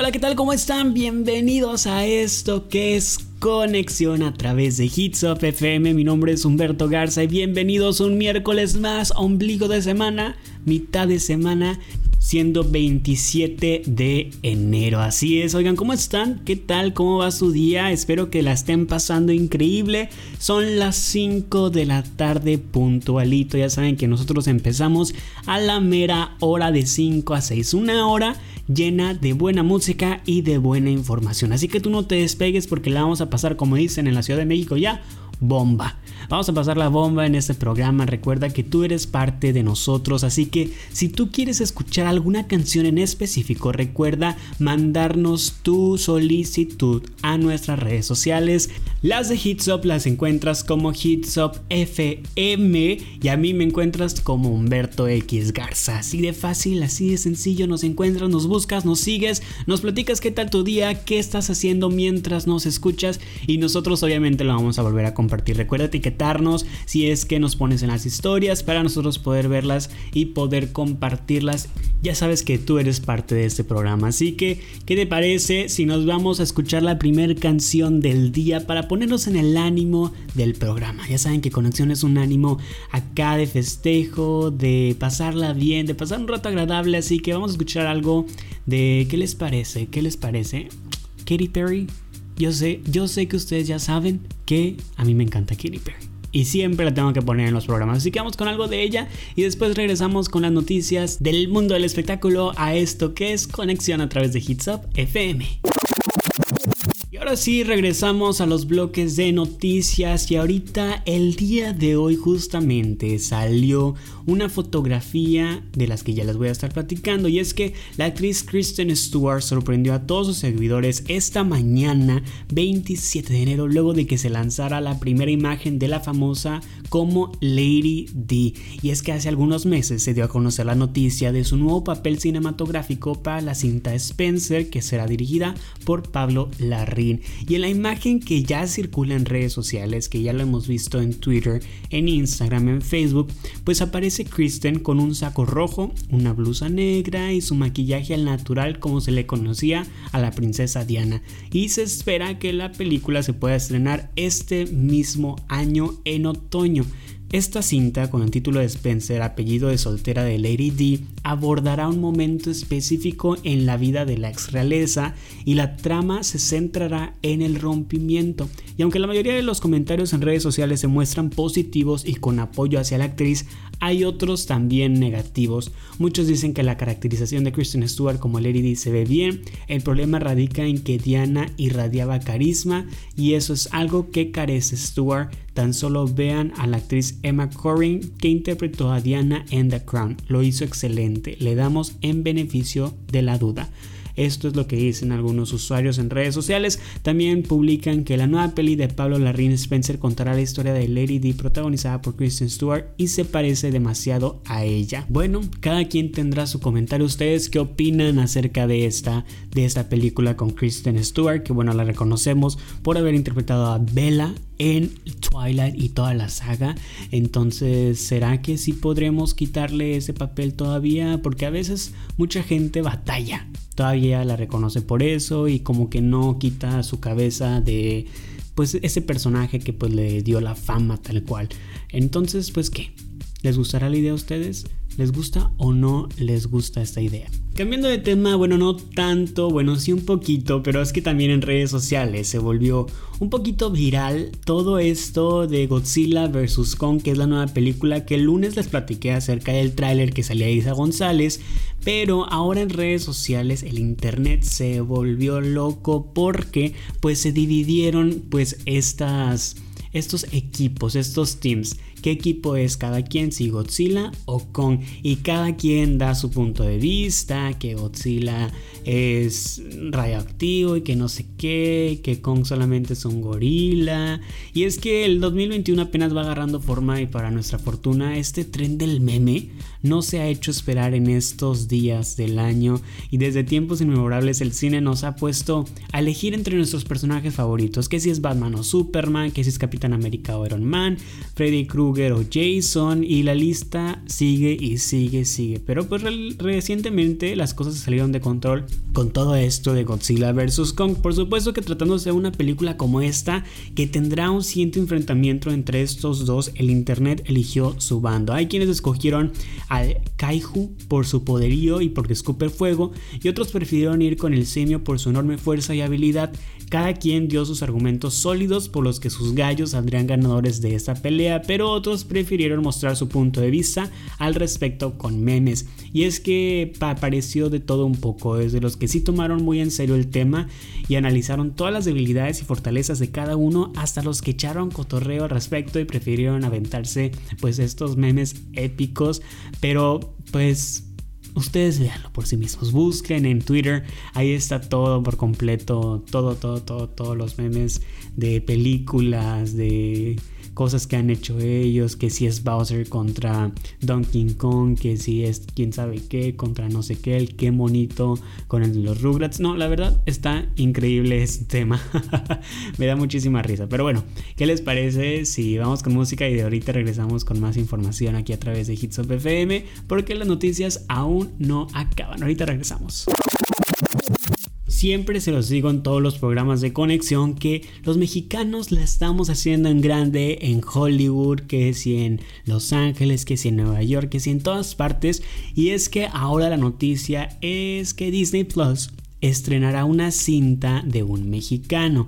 Hola, ¿qué tal? ¿Cómo están? Bienvenidos a esto que es Conexión a través de Hits of FM. Mi nombre es Humberto Garza y bienvenidos un miércoles más, ombligo de semana, mitad de semana, siendo 27 de enero. Así es, oigan, ¿cómo están? ¿Qué tal? ¿Cómo va su día? Espero que la estén pasando increíble. Son las 5 de la tarde puntualito. Ya saben que nosotros empezamos a la mera hora de 5 a 6. Una hora llena de buena música y de buena información. Así que tú no te despegues porque la vamos a pasar, como dicen en la Ciudad de México, ya bomba. Vamos a pasar la bomba en este programa. Recuerda que tú eres parte de nosotros, así que si tú quieres escuchar alguna canción en específico, recuerda mandarnos tu solicitud a nuestras redes sociales. Las de Hitsop las encuentras como Hitsop FM y a mí me encuentras como Humberto X Garza. Así de fácil, así de sencillo, nos encuentras, nos buscas, nos sigues, nos platicas qué tal tu día, qué estás haciendo mientras nos escuchas y nosotros obviamente lo vamos a volver a compartir. Recuerda si es que nos pones en las historias para nosotros poder verlas y poder compartirlas. Ya sabes que tú eres parte de este programa, así que ¿qué te parece si nos vamos a escuchar la primera canción del día para ponernos en el ánimo del programa? Ya saben que Conexión es un ánimo acá de festejo, de pasarla bien, de pasar un rato agradable, así que vamos a escuchar algo de ¿qué les parece? ¿Qué les parece? Katy Perry yo sé, yo sé que ustedes ya saben que a mí me encanta Katy Perry. Y siempre la tengo que poner en los programas. Así que vamos con algo de ella y después regresamos con las noticias del mundo del espectáculo a esto que es Conexión a través de Hits Up FM. Ahora sí, regresamos a los bloques de noticias y ahorita el día de hoy justamente salió una fotografía de las que ya les voy a estar platicando y es que la actriz Kristen Stewart sorprendió a todos sus seguidores esta mañana 27 de enero luego de que se lanzara la primera imagen de la famosa como Lady D. Y es que hace algunos meses se dio a conocer la noticia de su nuevo papel cinematográfico para la cinta Spencer que será dirigida por Pablo Y en la imagen que ya circula en redes sociales, que ya lo hemos visto en Twitter, en Instagram, en Facebook, pues aparece Kristen con un saco rojo, una blusa negra y su maquillaje al natural como se le conocía a la princesa Diana. Y se espera que la película se pueda estrenar este mismo año en otoño. Esta cinta, con el título de Spencer, apellido de soltera de Lady D, abordará un momento específico en la vida de la ex realeza y la trama se centrará en el rompimiento. Y aunque la mayoría de los comentarios en redes sociales se muestran positivos y con apoyo hacia la actriz, hay otros también negativos. Muchos dicen que la caracterización de Kristen Stewart como Lady D se ve bien, el problema radica en que Diana irradiaba carisma y eso es algo que carece Stewart. Tan solo vean a la actriz Emma Corrin que interpretó a Diana en The Crown. Lo hizo excelente. Le damos en beneficio de la duda. Esto es lo que dicen algunos usuarios en redes sociales. También publican que la nueva peli de Pablo Larraín Spencer contará la historia de Lady D protagonizada por Kristen Stewart y se parece demasiado a ella. Bueno, cada quien tendrá su comentario. ¿Ustedes qué opinan acerca de esta, de esta película con Kristen Stewart? Que bueno, la reconocemos por haber interpretado a Bella en Twilight y toda la saga. Entonces, ¿será que sí podremos quitarle ese papel todavía? Porque a veces mucha gente batalla. Todavía la reconoce por eso y como que no quita su cabeza de pues ese personaje que pues le dio la fama tal cual. Entonces, pues qué? ¿Les gustará la idea a ustedes? ¿Les gusta o no les gusta esta idea? Cambiando de tema, bueno, no tanto, bueno, sí un poquito, pero es que también en redes sociales se volvió un poquito viral todo esto de Godzilla vs. Kong, que es la nueva película que el lunes les platiqué acerca del tráiler que salía Isa González, pero ahora en redes sociales el internet se volvió loco porque pues se dividieron pues estas estos equipos, estos teams. Qué equipo es cada quien, si Godzilla o Kong. Y cada quien da su punto de vista, que Godzilla es radioactivo y que no sé qué, que Kong solamente es un gorila. Y es que el 2021 apenas va agarrando forma y para nuestra fortuna este tren del meme no se ha hecho esperar en estos días del año y desde tiempos inmemorables el cine nos ha puesto a elegir entre nuestros personajes favoritos, que si es Batman o Superman, que si es Capitán América o Iron Man, Freddy Krueger o Jason y la lista sigue y sigue, sigue. Pero pues recientemente las cosas salieron de control con todo esto de Godzilla vs. Kong. Por supuesto que tratándose de una película como esta que tendrá un siguiente enfrentamiento entre estos dos, el internet eligió su bando. Hay quienes escogieron al Kaiju por su poderío y porque escupe fuego y otros prefirieron ir con el simio por su enorme fuerza y habilidad. Cada quien dio sus argumentos sólidos por los que sus gallos saldrían ganadores de esta pelea, pero otros prefirieron mostrar su punto de vista al respecto con memes. Y es que apareció de todo un poco, desde los que sí tomaron muy en serio el tema y analizaron todas las debilidades y fortalezas de cada uno hasta los que echaron cotorreo al respecto y prefirieron aventarse pues estos memes épicos, pero pues ustedes véanlo por sí mismos. Busquen en Twitter, ahí está todo por completo, todo, todo, todo, todos los memes de películas, de cosas que han hecho ellos, que si es Bowser contra Donkey Kong, que si es quién sabe qué, contra no sé qué, el qué monito con el de los Rugrats. No, la verdad está increíble este tema. Me da muchísima risa. Pero bueno, ¿qué les parece si vamos con música y de ahorita regresamos con más información aquí a través de Hits of FM? Porque las noticias aún no acaban. Ahorita regresamos. Siempre se los digo en todos los programas de conexión que los mexicanos la estamos haciendo en grande en Hollywood, que si en Los Ángeles, que si en Nueva York, que si en todas partes. Y es que ahora la noticia es que Disney Plus estrenará una cinta de un mexicano.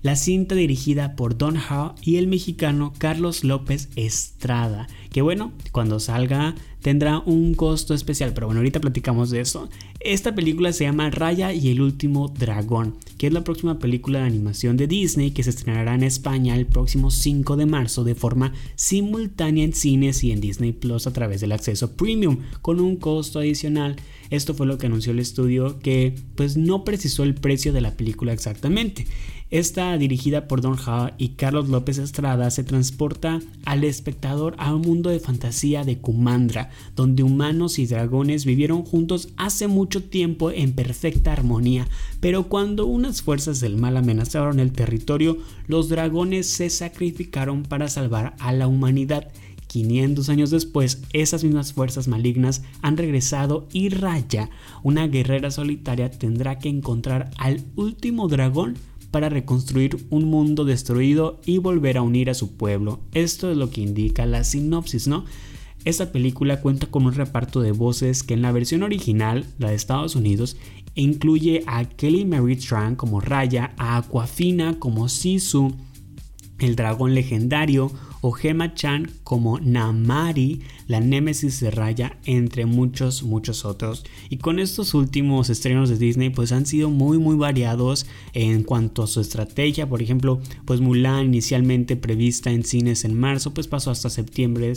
La cinta dirigida por Don Howe y el mexicano Carlos López Estrada. Que bueno, cuando salga tendrá un costo especial, pero bueno, ahorita platicamos de eso. Esta película se llama Raya y el último dragón, que es la próxima película de animación de Disney que se estrenará en España el próximo 5 de marzo de forma simultánea en cines y en Disney Plus a través del acceso premium, con un costo adicional. Esto fue lo que anunció el estudio que pues no precisó el precio de la película exactamente. Esta, dirigida por Don Howe y Carlos López Estrada, se transporta al espectador a un mundo de fantasía de Kumandra, donde humanos y dragones vivieron juntos hace mucho tiempo en perfecta armonía, pero cuando unas fuerzas del mal amenazaron el territorio, los dragones se sacrificaron para salvar a la humanidad. 500 años después, esas mismas fuerzas malignas han regresado y Raya, una guerrera solitaria, tendrá que encontrar al último dragón para reconstruir un mundo destruido y volver a unir a su pueblo. Esto es lo que indica la sinopsis, ¿no? Esta película cuenta con un reparto de voces que en la versión original, la de Estados Unidos, incluye a Kelly Mary Tran como Raya, a Aquafina como Sisu, el dragón legendario, o Gemma Chan como Namari, la némesis de Raya, entre muchos, muchos otros. Y con estos últimos estrenos de Disney, pues han sido muy, muy variados en cuanto a su estrategia. Por ejemplo, pues Mulan, inicialmente prevista en cines en marzo, pues pasó hasta septiembre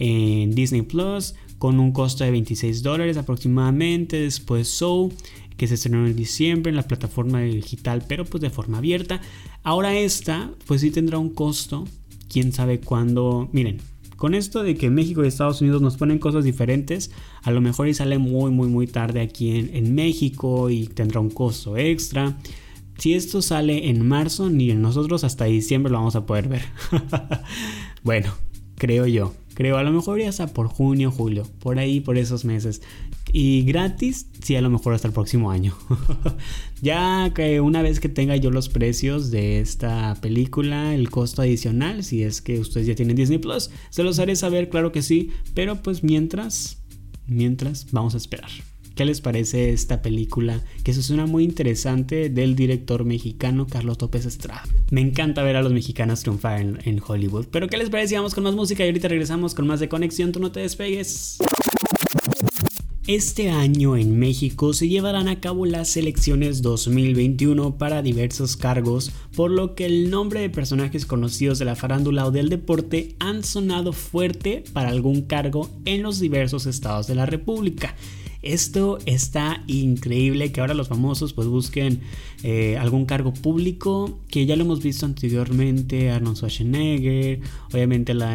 en Disney Plus, con un costo de 26 dólares aproximadamente. Después Soul que se estrenó en diciembre en la plataforma digital, pero pues de forma abierta. Ahora esta, pues sí tendrá un costo quién sabe cuándo. Miren, con esto de que México y Estados Unidos nos ponen cosas diferentes, a lo mejor y sale muy, muy, muy tarde aquí en, México y tendrá un costo extra. Si esto sale en marzo, ni en nosotros hasta diciembre lo vamos a poder ver. bueno, creo yo. Creo, a lo mejor ya hasta por junio, julio, por ahí, por esos meses. Y gratis, sí, a lo mejor hasta el próximo año. ya que una vez que tenga yo los precios de esta película, el costo adicional, si es que ustedes ya tienen Disney Plus, se los haré saber, claro que sí. Pero pues mientras, mientras, vamos a esperar. ¿Qué les parece esta película? Que se suena muy interesante del director mexicano Carlos López Estrada. Me encanta ver a los mexicanos triunfar en, en Hollywood. Pero ¿qué les parece? Vamos con más música y ahorita regresamos con más de conexión. Tú no te despegues. Este año en México se llevarán a cabo las elecciones 2021 para diversos cargos, por lo que el nombre de personajes conocidos de la farándula o del deporte han sonado fuerte para algún cargo en los diversos estados de la República. Esto está increíble que ahora los famosos pues busquen eh, algún cargo público que ya lo hemos visto anteriormente Arnold Schwarzenegger obviamente la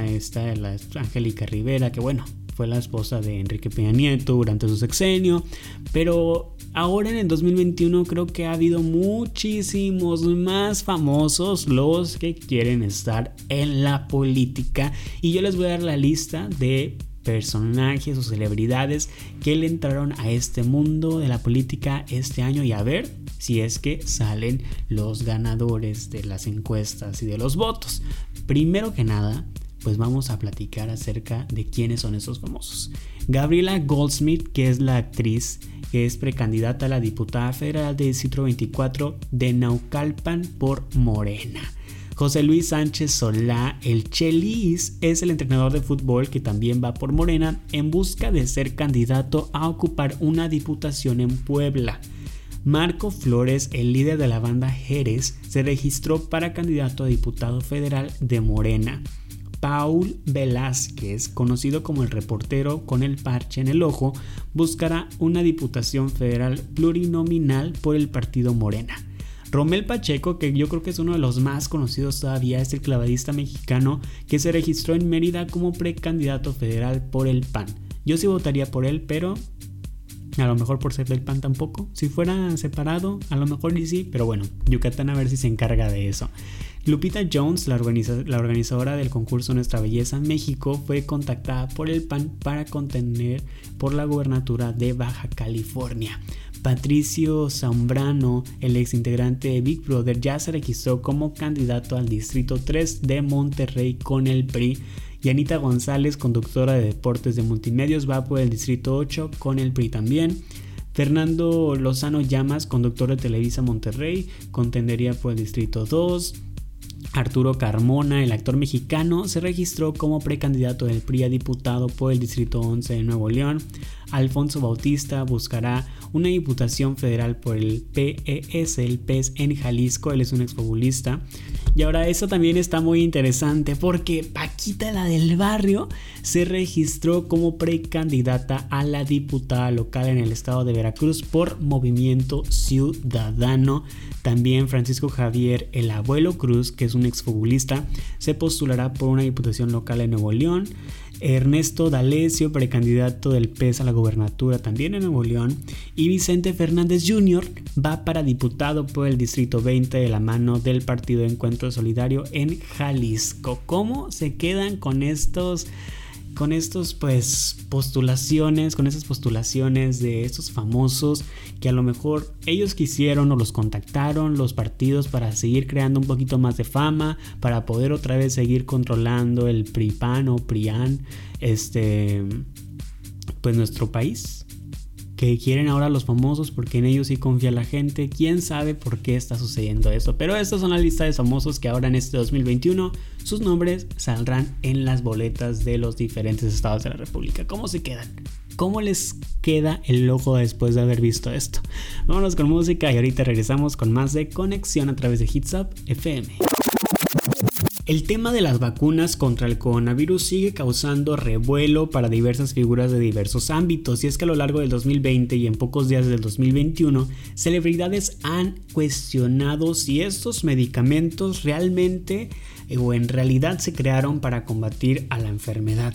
Angélica Rivera que bueno fue la esposa de Enrique Peña Nieto durante su sexenio, pero ahora en el 2021 creo que ha habido muchísimos más famosos los que quieren estar en la política y yo les voy a dar la lista de personajes o celebridades que le entraron a este mundo de la política este año y a ver si es que salen los ganadores de las encuestas y de los votos. Primero que nada, pues vamos a platicar acerca de quiénes son esos famosos. Gabriela Goldsmith, que es la actriz que es precandidata a la diputada federal del Distrito 24 de Naucalpan por Morena. José Luis Sánchez Solá, el Chelis, es el entrenador de fútbol que también va por Morena en busca de ser candidato a ocupar una diputación en Puebla. Marco Flores, el líder de la banda Jerez, se registró para candidato a diputado federal de Morena. Paul Velázquez, conocido como el reportero con el parche en el ojo, buscará una diputación federal plurinominal por el partido Morena. Romel Pacheco, que yo creo que es uno de los más conocidos todavía, es el clavadista mexicano que se registró en Mérida como precandidato federal por el PAN. Yo sí votaría por él, pero a lo mejor por ser del PAN tampoco. Si fuera separado, a lo mejor ni sí, pero bueno, Yucatán a ver si se encarga de eso. Lupita Jones, la, organizadora del concurso Nuestra Belleza México, fue contactada por el PAN para contender por la gubernatura de Baja California. Patricio Zambrano, el ex integrante de Big Brother, ya se registró como candidato al Distrito 3 de Monterrey con el PRI. Y Anita González, conductora de deportes de multimedios, va por el Distrito 8 con el PRI también. Fernando Lozano Llamas, conductor de Televisa Monterrey, contendería por el Distrito 2. Arturo Carmona, el actor mexicano, se registró como precandidato del PRI a diputado por el Distrito 11 de Nuevo León. Alfonso Bautista buscará una diputación federal por el PES, el PES en Jalisco, él es un exfabulista. Y ahora eso también está muy interesante porque Paquita la del barrio se registró como precandidata a la diputada local en el estado de Veracruz por Movimiento Ciudadano. También Francisco Javier el abuelo Cruz, que es un exfabulista, se postulará por una diputación local en Nuevo León. Ernesto D'Alessio, precandidato del PES a la gobernatura también en Nuevo León, y Vicente Fernández Jr. va para diputado por el Distrito 20 de la mano del Partido Encuentro Solidario en Jalisco. ¿Cómo se quedan con estos con estos pues postulaciones, con esas postulaciones de estos famosos que a lo mejor ellos quisieron o los contactaron los partidos para seguir creando un poquito más de fama, para poder otra vez seguir controlando el PRIPAN o PRIAN, este pues nuestro país que quieren ahora los famosos porque en ellos sí confía la gente. Quién sabe por qué está sucediendo eso. Pero estas son la lista de famosos que ahora en este 2021 sus nombres saldrán en las boletas de los diferentes estados de la República. ¿Cómo se quedan? ¿Cómo les queda el ojo después de haber visto esto? Vámonos con música y ahorita regresamos con más de conexión a través de Hits Up FM. El tema de las vacunas contra el coronavirus sigue causando revuelo para diversas figuras de diversos ámbitos y es que a lo largo del 2020 y en pocos días del 2021, celebridades han cuestionado si estos medicamentos realmente eh, o en realidad se crearon para combatir a la enfermedad.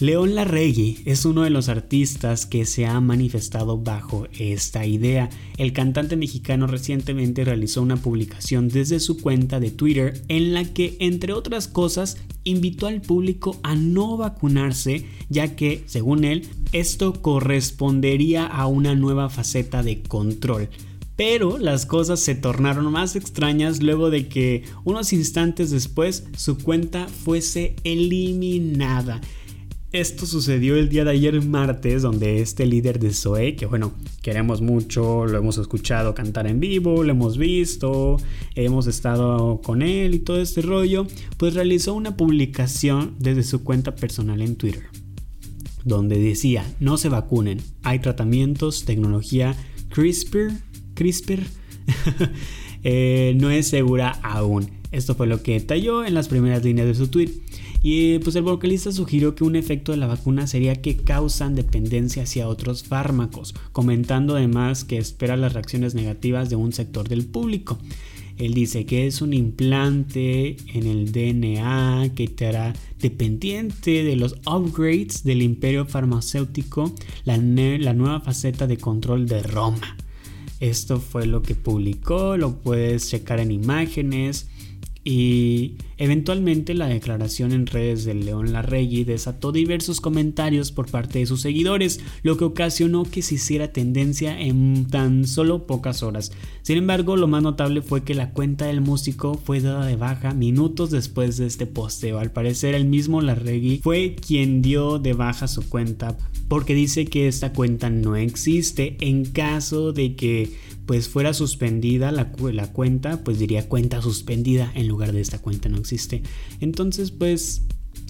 León Larregui es uno de los artistas que se ha manifestado bajo esta idea. El cantante mexicano recientemente realizó una publicación desde su cuenta de Twitter en la que, entre otras cosas, invitó al público a no vacunarse, ya que, según él, esto correspondería a una nueva faceta de control. Pero las cosas se tornaron más extrañas luego de que unos instantes después su cuenta fuese eliminada. Esto sucedió el día de ayer martes, donde este líder de Zoe, que bueno, queremos mucho, lo hemos escuchado cantar en vivo, lo hemos visto, hemos estado con él y todo este rollo, pues realizó una publicación desde su cuenta personal en Twitter. donde decía, no se vacunen, hay tratamientos, tecnología CRISPR, CRISPR eh, no es segura aún. Esto fue lo que detalló en las primeras líneas de su tweet. Y pues el vocalista sugirió que un efecto de la vacuna sería que causan dependencia hacia otros fármacos, comentando además que espera las reacciones negativas de un sector del público. Él dice que es un implante en el DNA que te hará dependiente de los upgrades del imperio farmacéutico, la, la nueva faceta de control de Roma. Esto fue lo que publicó, lo puedes checar en imágenes. Y eventualmente la declaración en redes de León Larregui desató diversos comentarios por parte de sus seguidores, lo que ocasionó que se hiciera tendencia en tan solo pocas horas. Sin embargo, lo más notable fue que la cuenta del músico fue dada de baja minutos después de este posteo. Al parecer, el mismo Larregui fue quien dio de baja su cuenta porque dice que esta cuenta no existe en caso de que pues fuera suspendida la, la, cuenta, pues diría cuenta suspendida en lugar de esta cuenta no existe. Entonces pues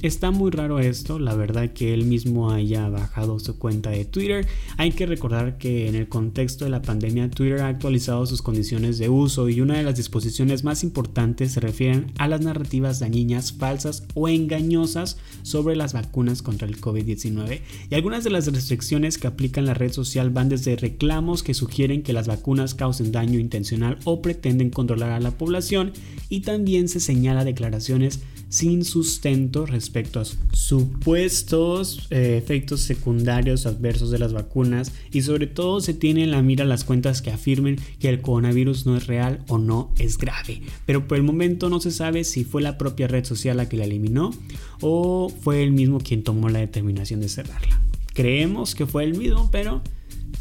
Está muy raro esto, la verdad que él mismo haya bajado su cuenta de Twitter. Hay que recordar que en el contexto de la pandemia Twitter ha actualizado sus condiciones de uso y una de las disposiciones más importantes se refieren a las narrativas dañinas, falsas o engañosas sobre las vacunas contra el COVID-19. Y algunas de las restricciones que aplican la red social van desde reclamos que sugieren que las vacunas causen daño intencional o pretenden controlar a la población y también se señala declaraciones sin sustento respecto a supuestos eh, efectos secundarios adversos de las vacunas y sobre todo se tiene en la mira las cuentas que afirmen que el coronavirus no es real o no es grave. Pero por el momento no se sabe si fue la propia red social la que la eliminó o fue el mismo quien tomó la determinación de cerrarla. Creemos que fue el mismo, pero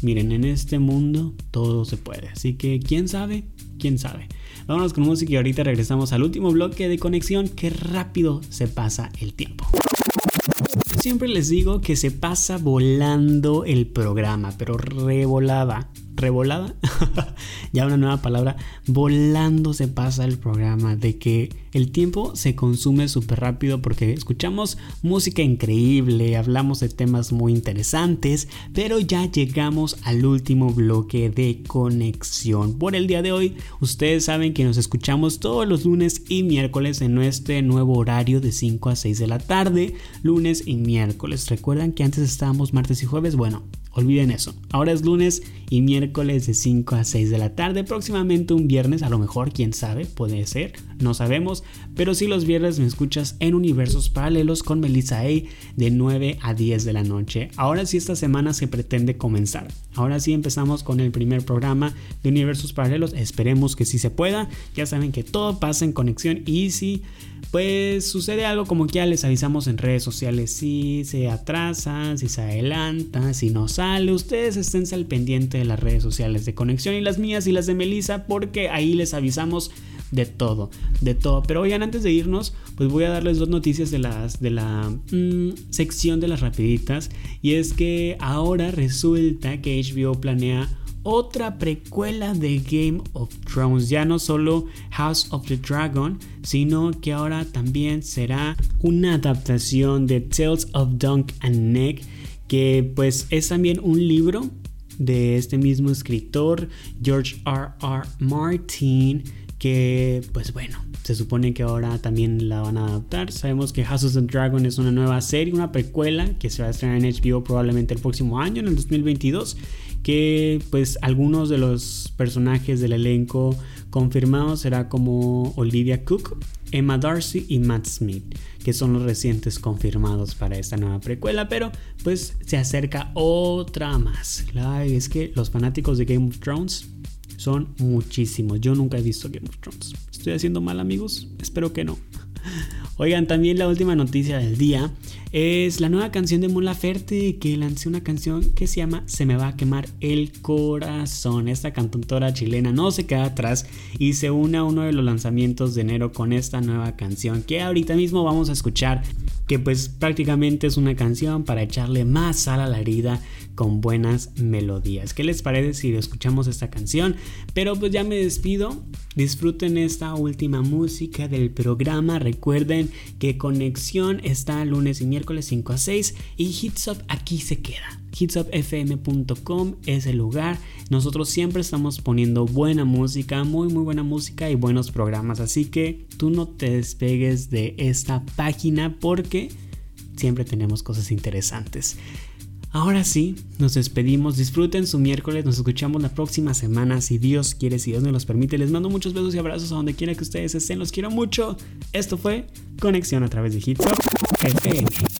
miren, en este mundo todo se puede. Así que, ¿quién sabe? ¿Quién sabe? Vámonos con música y ahorita regresamos al último bloque de conexión. Qué rápido se pasa el tiempo. Siempre les digo que se pasa volando el programa, pero revolada revolada, ya una nueva palabra, volando se pasa el programa, de que el tiempo se consume súper rápido porque escuchamos música increíble, hablamos de temas muy interesantes, pero ya llegamos al último bloque de conexión. Por el día de hoy, ustedes saben que nos escuchamos todos los lunes y miércoles en nuestro nuevo horario de 5 a 6 de la tarde, lunes y miércoles. ¿Recuerdan que antes estábamos martes y jueves? Bueno, Olviden eso. Ahora es lunes y miércoles de 5 a 6 de la tarde. Próximamente un viernes, a lo mejor, quién sabe, puede ser, no sabemos. Pero si los viernes me escuchas en Universos Paralelos con Melissa A de 9 a 10 de la noche. Ahora sí, esta semana se pretende comenzar. Ahora sí empezamos con el primer programa de Universos Paralelos. Esperemos que sí se pueda. Ya saben que todo pasa en conexión y si pues sucede algo como que ya les avisamos en redes sociales si se atrasa, si se adelanta, si no sale. Ustedes estén al pendiente de las redes sociales de conexión y las mías y las de Melissa porque ahí les avisamos de todo, de todo. Pero oigan, antes de irnos, pues voy a darles dos noticias de, las, de la mm, sección de las rapiditas. Y es que ahora resulta que HBO planea otra precuela de Game of Thrones. Ya no solo House of the Dragon, sino que ahora también será una adaptación de Tales of Dunk and Neck, que pues es también un libro de este mismo escritor, George R. R. Martin, que pues bueno, se supone que ahora también la van a adaptar. Sabemos que House of the Dragon es una nueva serie, una precuela que se va a estrenar en HBO probablemente el próximo año, en el 2022 que pues algunos de los personajes del elenco confirmados será como Olivia Cook, Emma Darcy y Matt Smith, que son los recientes confirmados para esta nueva precuela, pero pues se acerca otra más. es que los fanáticos de Game of Thrones son muchísimos. Yo nunca he visto Game of Thrones. ¿Estoy haciendo mal amigos? Espero que no. Oigan, también la última noticia del día es la nueva canción de Mon Laferte que lancé una canción que se llama Se me va a quemar el corazón. Esta cantautora chilena no se queda atrás y se une a uno de los lanzamientos de enero con esta nueva canción que ahorita mismo vamos a escuchar. que pues prácticamente es una canción para echarle más sal a la herida con buenas melodías. ¿Qué les parece si escuchamos esta canción? Pero pues ya me despido. Disfruten esta última música del programa. Recuerden que Conexión está lunes y miércoles 5 a 6 y Hits Up aquí se queda. Hitsupfm.com es el lugar. Nosotros siempre estamos poniendo buena música, muy muy buena música y buenos programas. Así que tú no te despegues de esta página porque siempre tenemos cosas interesantes. Ahora sí, nos despedimos. Disfruten su miércoles. Nos escuchamos la próxima semana. Si Dios quiere, si Dios nos los permite. Les mando muchos besos y abrazos a donde quiera que ustedes estén. Los quiero mucho. Esto fue Conexión a través de Hitsop FM.